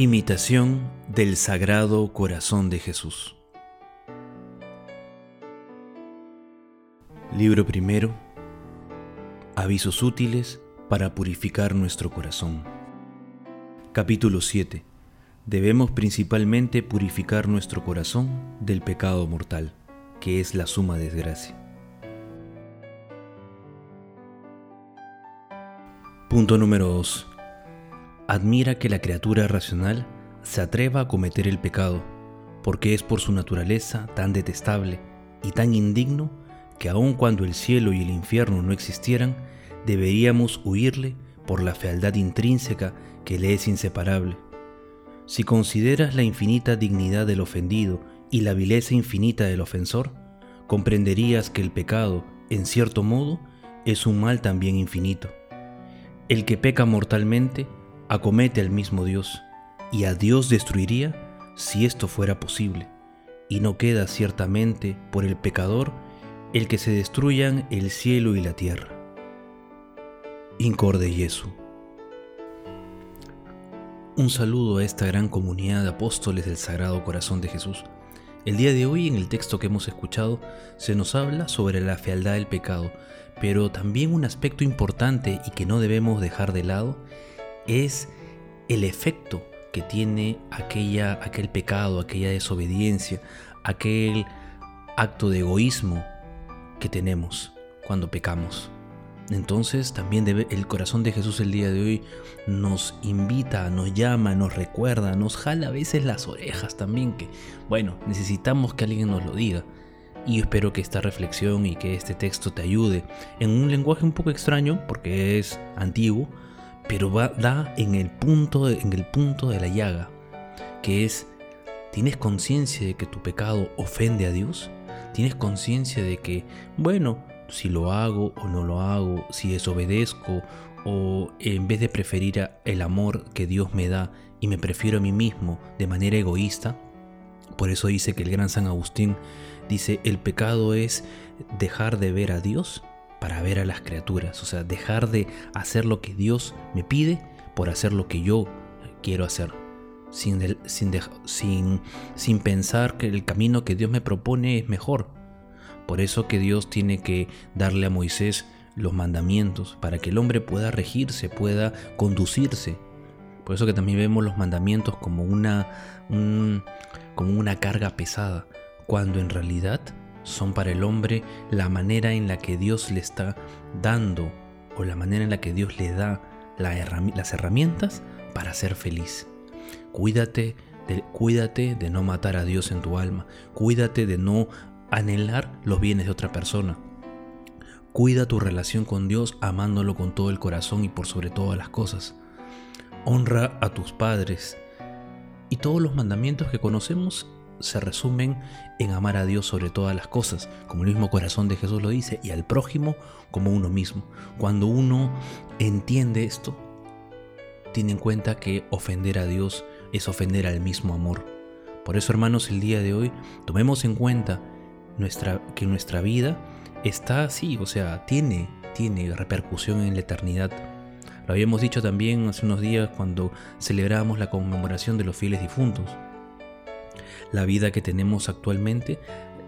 Imitación del Sagrado Corazón de Jesús. Libro primero. Avisos útiles para purificar nuestro corazón. Capítulo 7. Debemos principalmente purificar nuestro corazón del pecado mortal, que es la suma desgracia. Punto número 2 admira que la criatura racional se atreva a cometer el pecado, porque es por su naturaleza tan detestable y tan indigno que aun cuando el cielo y el infierno no existieran, deberíamos huirle por la fealdad intrínseca que le es inseparable. Si consideras la infinita dignidad del ofendido y la vileza infinita del ofensor, comprenderías que el pecado, en cierto modo, es un mal también infinito. El que peca mortalmente acomete al mismo Dios, y a Dios destruiría si esto fuera posible, y no queda ciertamente por el pecador el que se destruyan el cielo y la tierra. Incorde Jesu. Un saludo a esta gran comunidad de apóstoles del Sagrado Corazón de Jesús. El día de hoy en el texto que hemos escuchado se nos habla sobre la fealdad del pecado, pero también un aspecto importante y que no debemos dejar de lado es el efecto que tiene aquella, aquel pecado, aquella desobediencia, aquel acto de egoísmo que tenemos cuando pecamos. Entonces también debe, el corazón de Jesús el día de hoy nos invita, nos llama, nos recuerda, nos jala a veces las orejas también, que bueno, necesitamos que alguien nos lo diga. Y espero que esta reflexión y que este texto te ayude en un lenguaje un poco extraño, porque es antiguo, pero da en el, punto, en el punto de la llaga, que es, ¿tienes conciencia de que tu pecado ofende a Dios? ¿Tienes conciencia de que, bueno, si lo hago o no lo hago, si desobedezco o en vez de preferir el amor que Dios me da y me prefiero a mí mismo de manera egoísta? Por eso dice que el gran San Agustín dice, el pecado es dejar de ver a Dios para ver a las criaturas, o sea, dejar de hacer lo que Dios me pide por hacer lo que yo quiero hacer, sin, sin, sin, pensar que el camino que Dios me propone es mejor. Por eso que Dios tiene que darle a Moisés los mandamientos, para que el hombre pueda regirse, pueda conducirse. Por eso que también vemos los mandamientos como una, como una carga pesada, cuando en realidad son para el hombre la manera en la que Dios le está dando o la manera en la que Dios le da las herramientas para ser feliz. Cuídate de, cuídate de no matar a Dios en tu alma. Cuídate de no anhelar los bienes de otra persona. Cuida tu relación con Dios amándolo con todo el corazón y por sobre todas las cosas. Honra a tus padres. Y todos los mandamientos que conocemos se resumen en amar a Dios sobre todas las cosas, como el mismo corazón de Jesús lo dice, y al prójimo como uno mismo. Cuando uno entiende esto, tiene en cuenta que ofender a Dios es ofender al mismo amor. Por eso, hermanos, el día de hoy tomemos en cuenta nuestra, que nuestra vida está así, o sea, tiene, tiene repercusión en la eternidad. Lo habíamos dicho también hace unos días cuando celebramos la conmemoración de los fieles difuntos la vida que tenemos actualmente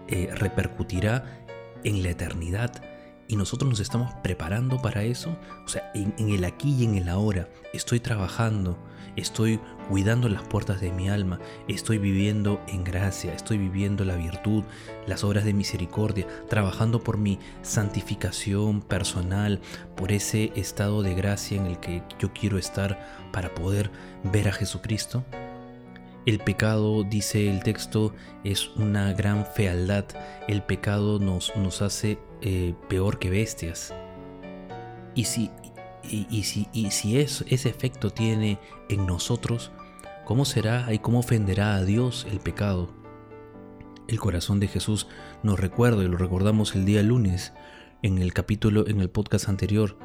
eh, repercutirá en la eternidad. Y nosotros nos estamos preparando para eso. O sea, en, en, el aquí y en el ahora. Estoy trabajando, estoy cuidando las puertas de mi alma, estoy viviendo en gracia, estoy viviendo la virtud, las obras de misericordia, trabajando por mi santificación personal, por ese estado de gracia en el que yo quiero estar para poder ver a Jesucristo. El pecado, dice el texto, es una gran fealdad. El pecado nos, nos hace eh, peor que bestias. Y si, y, si, y si ese efecto tiene en nosotros, ¿cómo será y cómo ofenderá a Dios el pecado? El corazón de Jesús nos recuerda, y lo recordamos el día lunes, en el capítulo, en el podcast anterior,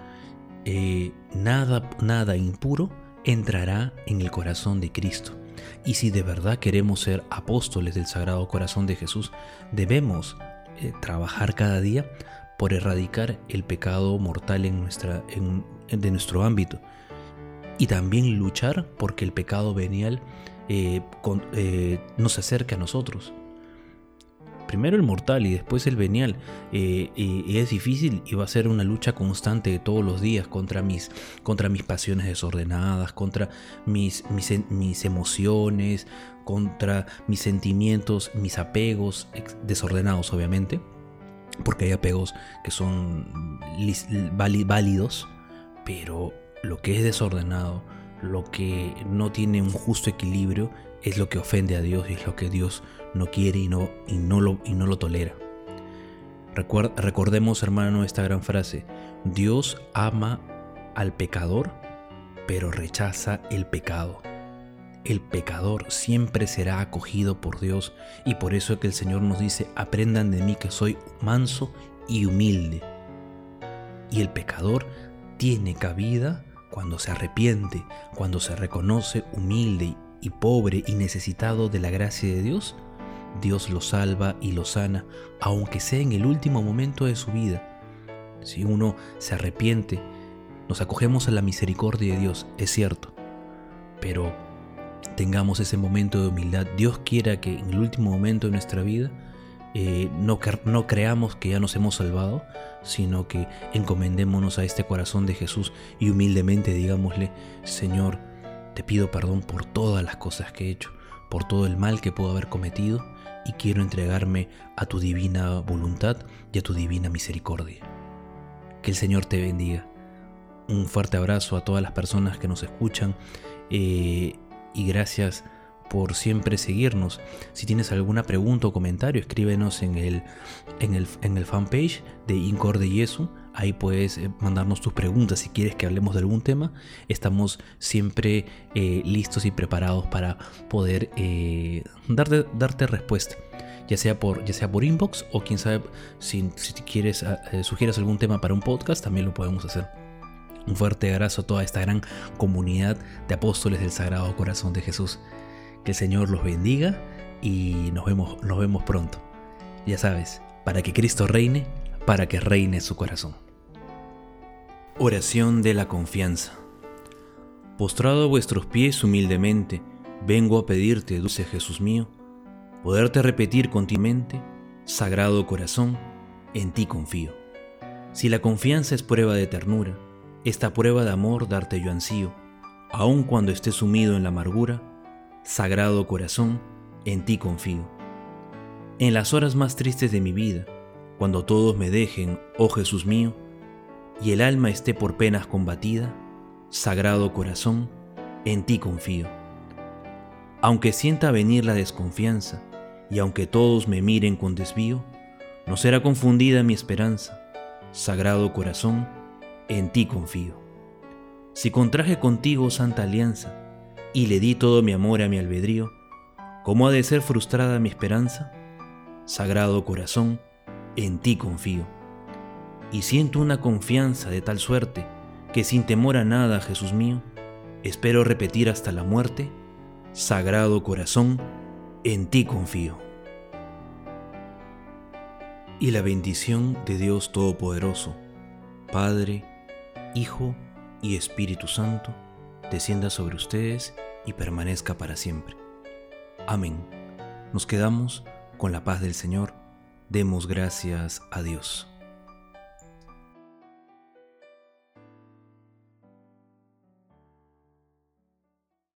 eh, nada, nada impuro entrará en el corazón de Cristo. Y si de verdad queremos ser apóstoles del Sagrado Corazón de Jesús, debemos eh, trabajar cada día por erradicar el pecado mortal en nuestra, de nuestro ámbito. y también luchar porque el pecado venial eh, eh, no se acerque a nosotros. Primero el mortal y después el venial. Eh, es difícil y va a ser una lucha constante de todos los días contra mis, contra mis pasiones desordenadas, contra mis, mis, emociones, contra mis sentimientos, mis apegos desordenados obviamente. Porque hay apegos que son válidos, pero lo que es desordenado, lo que no tiene un justo equilibrio, es lo que ofende a Dios y es lo que Dios no quiere y no, y no, lo, y no lo tolera. recordemos, hermano, esta gran frase. Dios ama al pecador, pero rechaza el pecado. El pecador siempre será acogido por Dios y por eso es que el Señor nos dice, aprendan de mí que soy manso y humilde. Y el pecador tiene cabida cuando se arrepiente, cuando se reconoce humilde y pobre y necesitado de la gracia de Dios, Dios lo salva y lo sana, aunque sea en el último momento de su vida. Si uno se arrepiente, nos acogemos a la misericordia de Dios, es cierto, pero tengamos ese momento de humildad. Dios quiera que en el último momento de nuestra vida eh, no, no creamos que ya nos hemos salvado, sino que encomendémonos a este corazón de Jesús y humildemente digámosle, Señor, te pido perdón por todas las cosas que he hecho, por todo el mal que puedo haber cometido y quiero entregarme a tu divina voluntad y a tu divina misericordia. Que el Señor te bendiga. Un fuerte abrazo a todas las personas que nos escuchan eh, y gracias por siempre seguirnos. Si tienes alguna pregunta o comentario, escríbenos en el, en el, en el fanpage de Incor de Yesu. Ahí puedes eh, mandarnos tus preguntas si quieres que hablemos de algún tema. Estamos siempre eh, listos y preparados para poder eh, darte, respuesta. Ya sea, por, ya sea por inbox o quién sabe, si, si quieres, sugieres algún tema para un podcast, también lo podemos hacer. Un fuerte abrazo a toda esta gran comunidad de apóstoles del Sagrado Corazón de Jesús. Que el Señor los bendiga y nos vemos, nos vemos pronto. Ya sabes, para que Cristo reine, para que reine su corazón. Oración de la confianza. Postrado a vuestros pies humildemente, vengo a pedirte, dulce Jesús mío, poderte repetir continuamente, Sagrado Corazón, en ti confío. Si la confianza es prueba de ternura, esta prueba de amor darte yo ansío, aun cuando esté sumido en la amargura, Sagrado Corazón, en ti confío. En las horas más tristes de mi vida, cuando todos me dejen, oh Jesús mío, y el alma esté por penas combatida, Sagrado Corazón, en ti confío. Aunque sienta venir la desconfianza, y aunque todos me miren con desvío, no será confundida mi esperanza, Sagrado Corazón, en ti confío. Si contraje contigo santa alianza, y le di todo mi amor a mi albedrío, ¿cómo ha de ser frustrada mi esperanza? Sagrado corazón, en ti confío. Y siento una confianza de tal suerte que sin temor a nada, Jesús mío, espero repetir hasta la muerte, Sagrado corazón, en ti confío. Y la bendición de Dios Todopoderoso, Padre, Hijo y Espíritu Santo, descienda sobre ustedes y permanezca para siempre. Amén. Nos quedamos con la paz del Señor. Demos gracias a Dios.